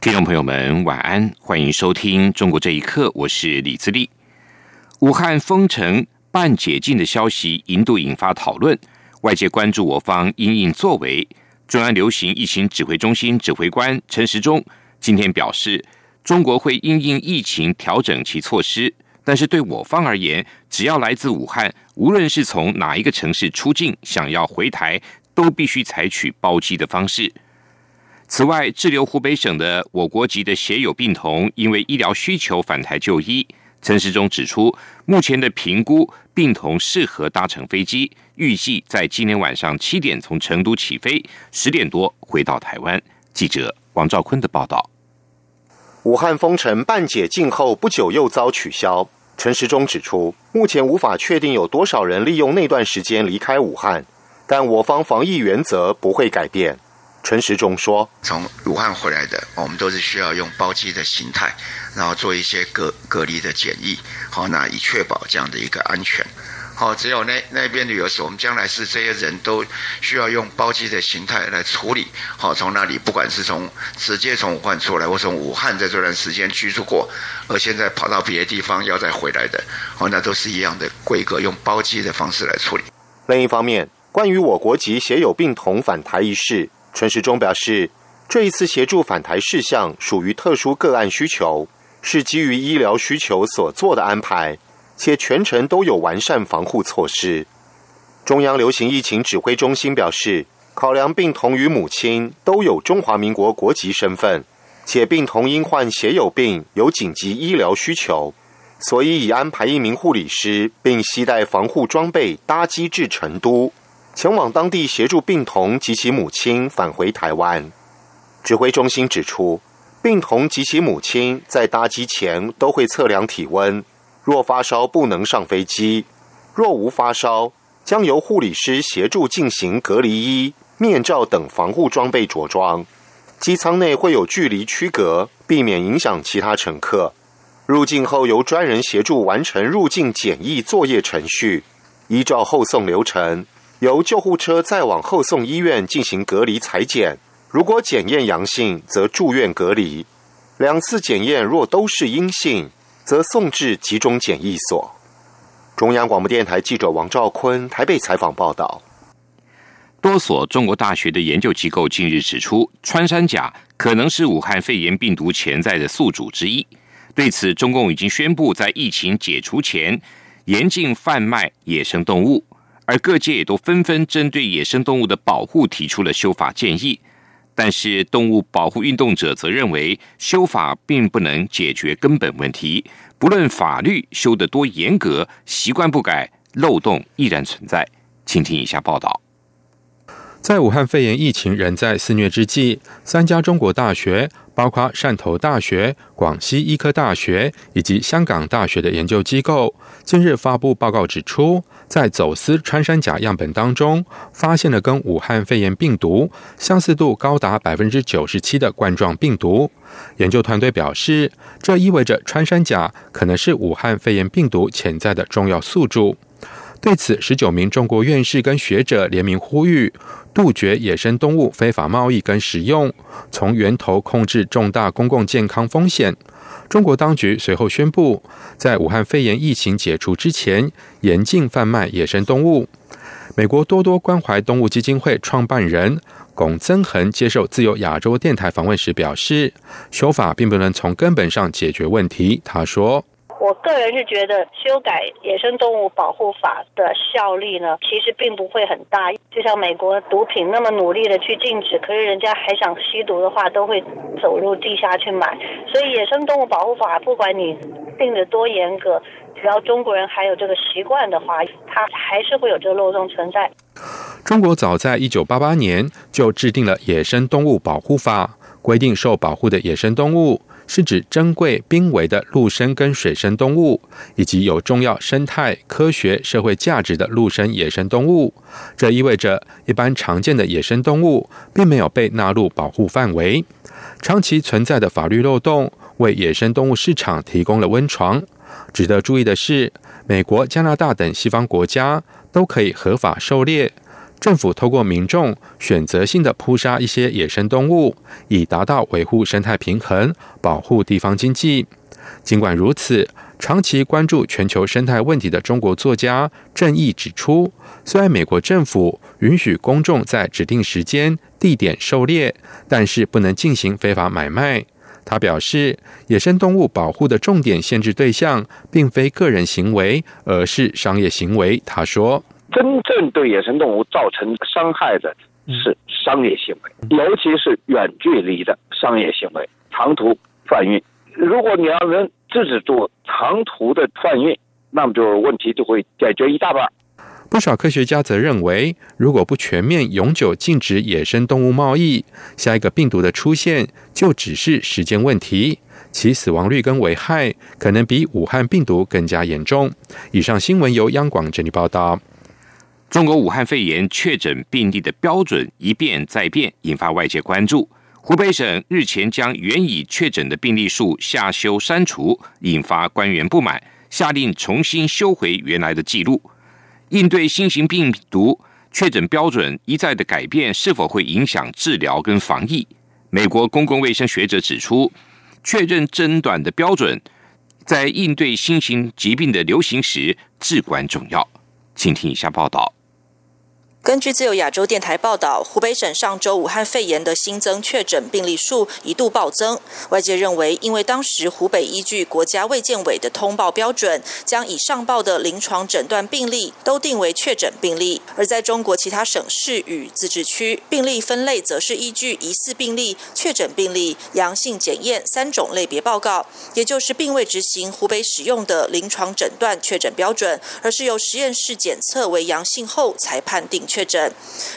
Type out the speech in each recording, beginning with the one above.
听众朋友们，晚安，欢迎收听《中国这一刻》，我是李自立。武汉封城半解禁的消息，一度引发讨论，外界关注我方因应作为。中央流行疫情指挥中心指挥官陈时中今天表示，中国会因应疫情调整其措施，但是对我方而言，只要来自武汉，无论是从哪一个城市出境，想要回台，都必须采取包机的方式。此外，滞留湖北省的我国籍的血友病童，因为医疗需求返台就医。陈时中指出，目前的评估，病童适合搭乘飞机，预计在今天晚上七点从成都起飞，十点多回到台湾。记者王兆坤的报道。武汉封城半解禁后不久又遭取消。陈时中指出，目前无法确定有多少人利用那段时间离开武汉，但我方防疫原则不会改变。陈时中说：“从武汉回来的，我们都是需要用包机的形态，然后做一些隔隔离的检疫，好，那以确保这样的一个安全。好，只有那那边旅游所，我们将来是这些人都需要用包机的形态来处理。好，从那里不管是从直接从武汉出来，或从武汉在这段时间居住过，而现在跑到别的地方要再回来的，好，那都是一样的规格，用包机的方式来处理。另一方面，关于我国籍血友病童返台一事。”陈时中表示，这一次协助返台事项属于特殊个案需求，是基于医疗需求所做的安排，且全程都有完善防护措施。中央流行疫情指挥中心表示，考量病童与母亲都有中华民国国籍身份，且病童因患血友病有紧急医疗需求，所以已安排一名护理师，并携带防护装备搭机至成都。前往当地协助病童及其母亲返回台湾。指挥中心指出，病童及其母亲在搭机前都会测量体温，若发烧不能上飞机；若无发烧，将由护理师协助进行隔离衣、面罩等防护装备着装。机舱内会有距离区隔，避免影响其他乘客。入境后由专人协助完成入境检疫作业程序，依照后送流程。由救护车再往后送医院进行隔离裁剪，如果检验阳性，则住院隔离；两次检验若都是阴性，则送至集中检疫所。中央广播电台记者王兆坤台北采访报道。多所中国大学的研究机构近日指出，穿山甲可能是武汉肺炎病毒潜在的宿主之一。对此，中共已经宣布在疫情解除前严禁贩卖野生动物。而各界也都纷纷针对野生动物的保护提出了修法建议，但是动物保护运动者则认为修法并不能解决根本问题。不论法律修得多严格，习惯不改，漏洞依然存在。请听以下报道。在武汉肺炎疫情仍在肆虐之际，三家中国大学，包括汕头大学、广西医科大学以及香港大学的研究机构，近日发布报告指出，在走私穿山甲样本当中，发现了跟武汉肺炎病毒相似度高达百分之九十七的冠状病毒。研究团队表示，这意味着穿山甲可能是武汉肺炎病毒潜在的重要宿主。对此，十九名中国院士跟学者联名呼吁，杜绝野生动物非法贸易跟使用，从源头控制重大公共健康风险。中国当局随后宣布，在武汉肺炎疫情解除之前，严禁贩卖野生动物。美国多多关怀动物基金会创办人龚增恒接受自由亚洲电台访问时表示，修法并不能从根本上解决问题。他说。我个人是觉得修改野生动物保护法的效力呢，其实并不会很大。就像美国毒品那么努力的去禁止，可是人家还想吸毒的话，都会走入地下去买。所以野生动物保护法，不管你定的多严格，只要中国人还有这个习惯的话，它还是会有这个漏洞存在。中国早在一九八八年就制定了野生动物保护法，规定受保护的野生动物。是指珍贵濒危的陆生跟水生动物，以及有重要生态、科学、社会价值的陆生野生动物。这意味着，一般常见的野生动物并没有被纳入保护范围。长期存在的法律漏洞，为野生动物市场提供了温床。值得注意的是，美国、加拿大等西方国家都可以合法狩猎。政府透过民众选择性的扑杀一些野生动物，以达到维护生态平衡、保护地方经济。尽管如此，长期关注全球生态问题的中国作家郑毅指出，虽然美国政府允许公众在指定时间、地点狩猎，但是不能进行非法买卖。他表示，野生动物保护的重点限制对象并非个人行为，而是商业行为。他说。真正对野生动物造成伤害的是商业行为，尤其是远距离的商业行为，长途贩运。如果你要能制止住长途的贩运，那么就问题就会解决一大半。不少科学家则认为，如果不全面永久禁止野生动物贸易，下一个病毒的出现就只是时间问题，其死亡率跟危害可能比武汉病毒更加严重。以上新闻由央广整理报道。中国武汉肺炎确诊病例的标准一变再变，引发外界关注。湖北省日前将原已确诊的病例数下修删除，引发官员不满，下令重新修回原来的记录。应对新型病毒确诊标准一再的改变，是否会影响治疗跟防疫？美国公共卫生学者指出，确认诊断的标准在应对新型疾病的流行时至关重要。请听以下报道。根据自由亚洲电台报道，湖北省上周武汉肺炎的新增确诊病例数一度暴增。外界认为，因为当时湖北依据国家卫健委的通报标准，将已上报的临床诊断病例都定为确诊病例；而在中国其他省市与自治区，病例分类则是依据疑似病例、确诊病例、阳性检验三种类别报告，也就是并未执行湖北使用的临床诊断确诊标准，而是由实验室检测为阳性后才判定。确诊，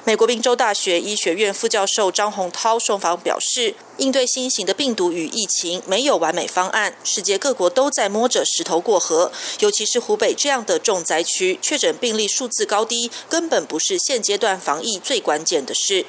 美国宾州大学医学院副教授张洪涛受访表示，应对新型的病毒与疫情没有完美方案，世界各国都在摸着石头过河，尤其是湖北这样的重灾区，确诊病例数字高低根本不是现阶段防疫最关键的事。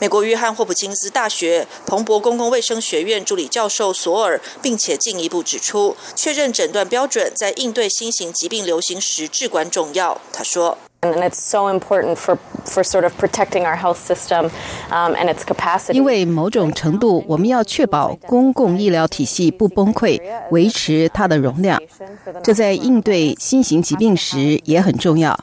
美国约翰霍普金斯大学彭博公共卫生学院助理教授索尔，并且进一步指出，确认诊断标准在应对新型疾病流行时至关重要。他说。And it's so important for for sort of protecting our health system and its capacity. 因为某种程度，我们要确保公共医疗体系不崩溃，维持它的容量。这在应对新型疾病时也很重要。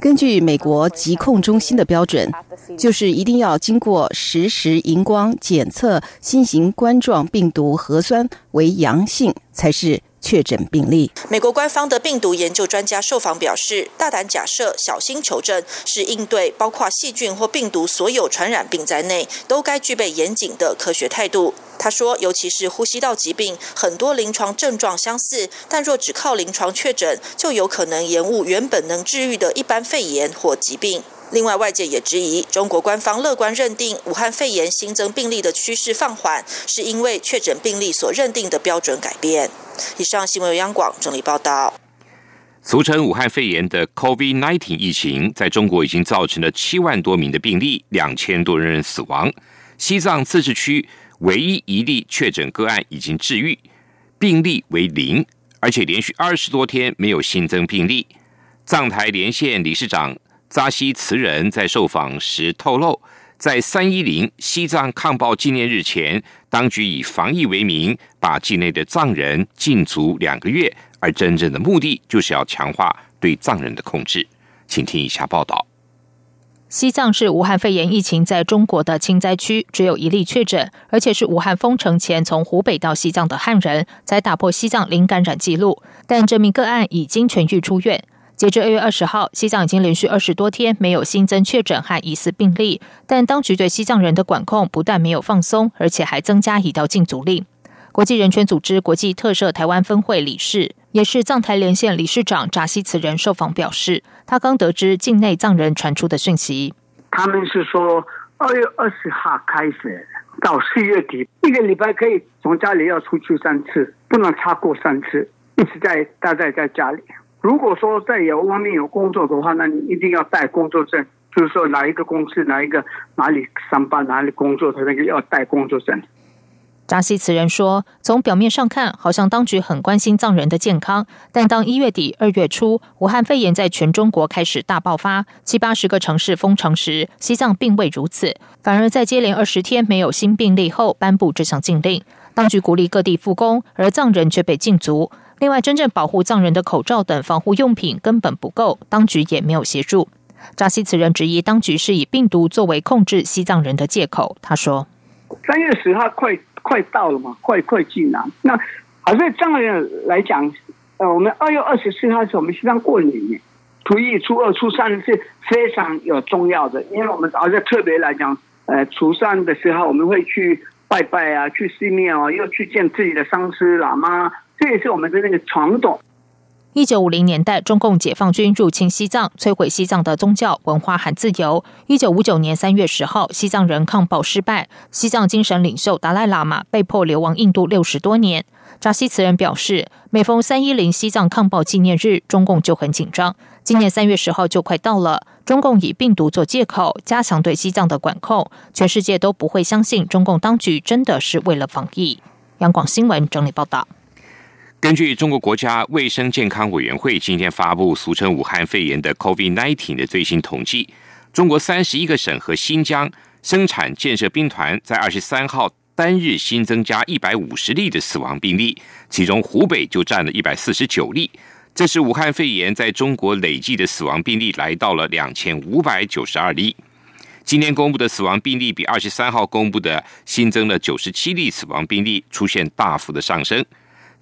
根据美国疾控中心的标准，就是一定要经过实时荧光检测新型冠状病毒核酸为阳性才是。确诊病例。美国官方的病毒研究专家受访表示，大胆假设、小心求证是应对包括细菌或病毒所有传染病在内都该具备严谨的科学态度。他说，尤其是呼吸道疾病，很多临床症状相似，但若只靠临床确诊，就有可能延误原本能治愈的一般肺炎或疾病。另外，外界也质疑，中国官方乐观认定武汉肺炎新增病例的趋势放缓，是因为确诊病例所认定的标准改变。以上新闻由央广整理报道。俗称武汉肺炎的 COVID-19 疫情，在中国已经造成了七万多名的病例，两千多人死亡。西藏自治区唯一一例确诊个案已经治愈，病例为零，而且连续二十多天没有新增病例。藏台连线理事长。扎西慈人在受访时透露，在三一零西藏抗暴纪念日前，当局以防疫为名，把境内的藏人禁足两个月，而真正的目的就是要强化对藏人的控制。请听以下报道：西藏是武汉肺炎疫情在中国的轻灾区，只有一例确诊，而且是武汉封城前从湖北到西藏的汉人，才打破西藏零感染记录。但这名个案已经痊愈出院。截至二月二十号，西藏已经连续二十多天没有新增确诊和疑似病例，但当局对西藏人的管控不但没有放松，而且还增加一道禁足令。国际人权组织国际特赦台湾分会理事，也是藏台连线理事长扎西慈人受访表示，他刚得知境内藏人传出的讯息，他们是说二月二十号开始到四月底，一个礼拜可以从家里要出去三次，不能超过三次，一直在待在在家里。如果说在有外面有工作的话，那你一定要带工作证，就是说哪一个公司、哪一个哪里上班、哪里工作，他那个要带工作证。扎西此人说：“从表面上看，好像当局很关心藏人的健康，但当一月底、二月初，武汉肺炎在全中国开始大爆发，七八十个城市封城时，西藏并未如此，反而在接连二十天没有新病例后，颁布这项禁令。当局鼓励各地复工，而藏人却被禁足。另外，真正保护藏人的口罩等防护用品根本不够，当局也没有协助。扎西此人质疑当局是以病毒作为控制西藏人的借口。他说：‘三月十号快。’”快到了嘛，快快进了。那好像藏人来讲，呃，我们二月二十四号是我们西藏过年，初一、初二、初三是非常有重要的，因为我们好像特别来讲，呃，初三的时候我们会去拜拜啊，去寺庙啊，又去见自己的上师喇嘛，这也是我们的那个传统。一九五零年代，中共解放军入侵西藏，摧毁西藏的宗教、文化和自由。一九五九年三月十号，西藏人抗暴失败，西藏精神领袖达赖喇嘛被迫流亡印度六十多年。扎西茨人表示，每逢三一零西藏抗暴纪念日，中共就很紧张。今年三月十号就快到了，中共以病毒做借口，加强对西藏的管控，全世界都不会相信中共当局真的是为了防疫。央广新闻整理报道。根据中国国家卫生健康委员会今天发布俗称武汉肺炎的 COVID-19 的最新统计，中国三十一个省和新疆生产建设兵团在二十三号单日新增加一百五十例的死亡病例，其中湖北就占了一百四十九例。这是武汉肺炎在中国累计的死亡病例来到了两千五百九十二例。今天公布的死亡病例比二十三号公布的新增了九十七例死亡病例出现大幅的上升。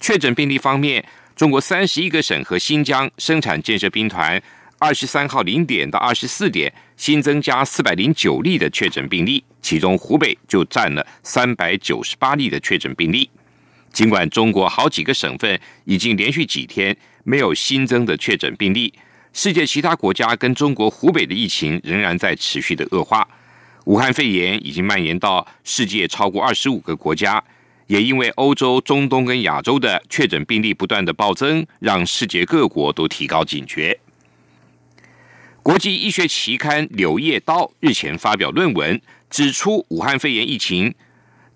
确诊病例方面，中国三十一个省和新疆生产建设兵团二十三号零点到二十四点新增加四百零九例的确诊病例，其中湖北就占了三百九十八例的确诊病例。尽管中国好几个省份已经连续几天没有新增的确诊病例，世界其他国家跟中国湖北的疫情仍然在持续的恶化。武汉肺炎已经蔓延到世界超过二十五个国家。也因为欧洲、中东跟亚洲的确诊病例不断的暴增，让世界各国都提高警觉。国际医学期刊《柳叶刀》日前发表论文，指出武汉肺炎疫情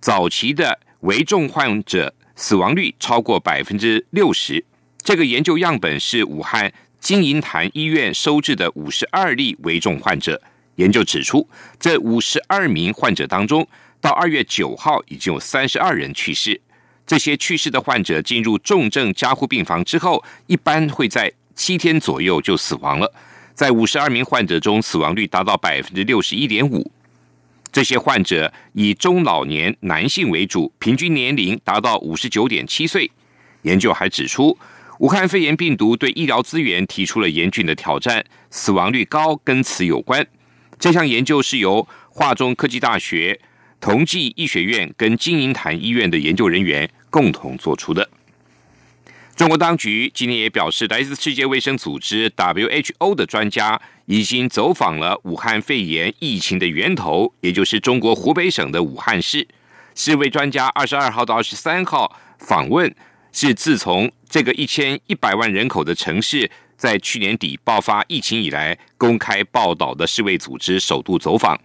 早期的危重患者死亡率超过百分之六十。这个研究样本是武汉金银潭医院收治的五十二例危重患者。研究指出，这五十二名患者当中，到二月九号，已经有三十二人去世。这些去世的患者进入重症加护病房之后，一般会在七天左右就死亡了。在五十二名患者中，死亡率达到百分之六十一点五。这些患者以中老年男性为主，平均年龄达到五十九点七岁。研究还指出，武汉肺炎病毒对医疗资源提出了严峻的挑战，死亡率高跟此有关。这项研究是由华中科技大学。同济医学院跟金银潭医院的研究人员共同做出的。中国当局今天也表示，来自世界卫生组织 （WHO） 的专家已经走访了武汉肺炎疫情的源头，也就是中国湖北省的武汉市。世卫专家二十二号到二十三号访问，是自从这个一千一百万人口的城市在去年底爆发疫情以来，公开报道的世卫组织首度走访。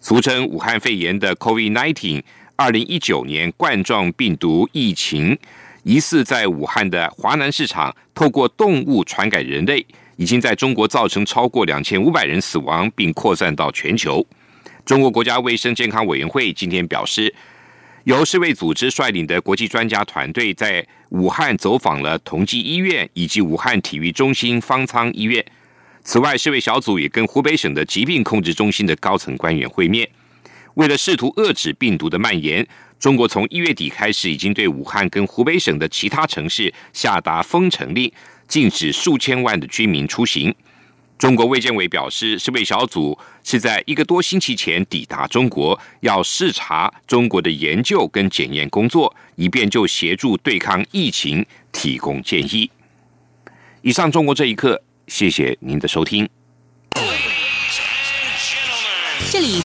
俗称武汉肺炎的 COVID-19，二零一九年冠状病毒疫情疑似在武汉的华南市场透过动物传给人类，已经在中国造成超过两千五百人死亡，并扩散到全球。中国国家卫生健康委员会今天表示，由世卫组织率领的国际专家团队在武汉走访了同济医院以及武汉体育中心方舱医院。此外，世卫小组也跟湖北省的疾病控制中心的高层官员会面。为了试图遏制病毒的蔓延，中国从一月底开始，已经对武汉跟湖北省的其他城市下达封城令，禁止数千万的居民出行。中国卫健委表示，世卫小组是在一个多星期前抵达中国，要视察中国的研究跟检验工作，以便就协助对抗疫情提供建议。以上，中国这一刻。谢谢您的收听。这里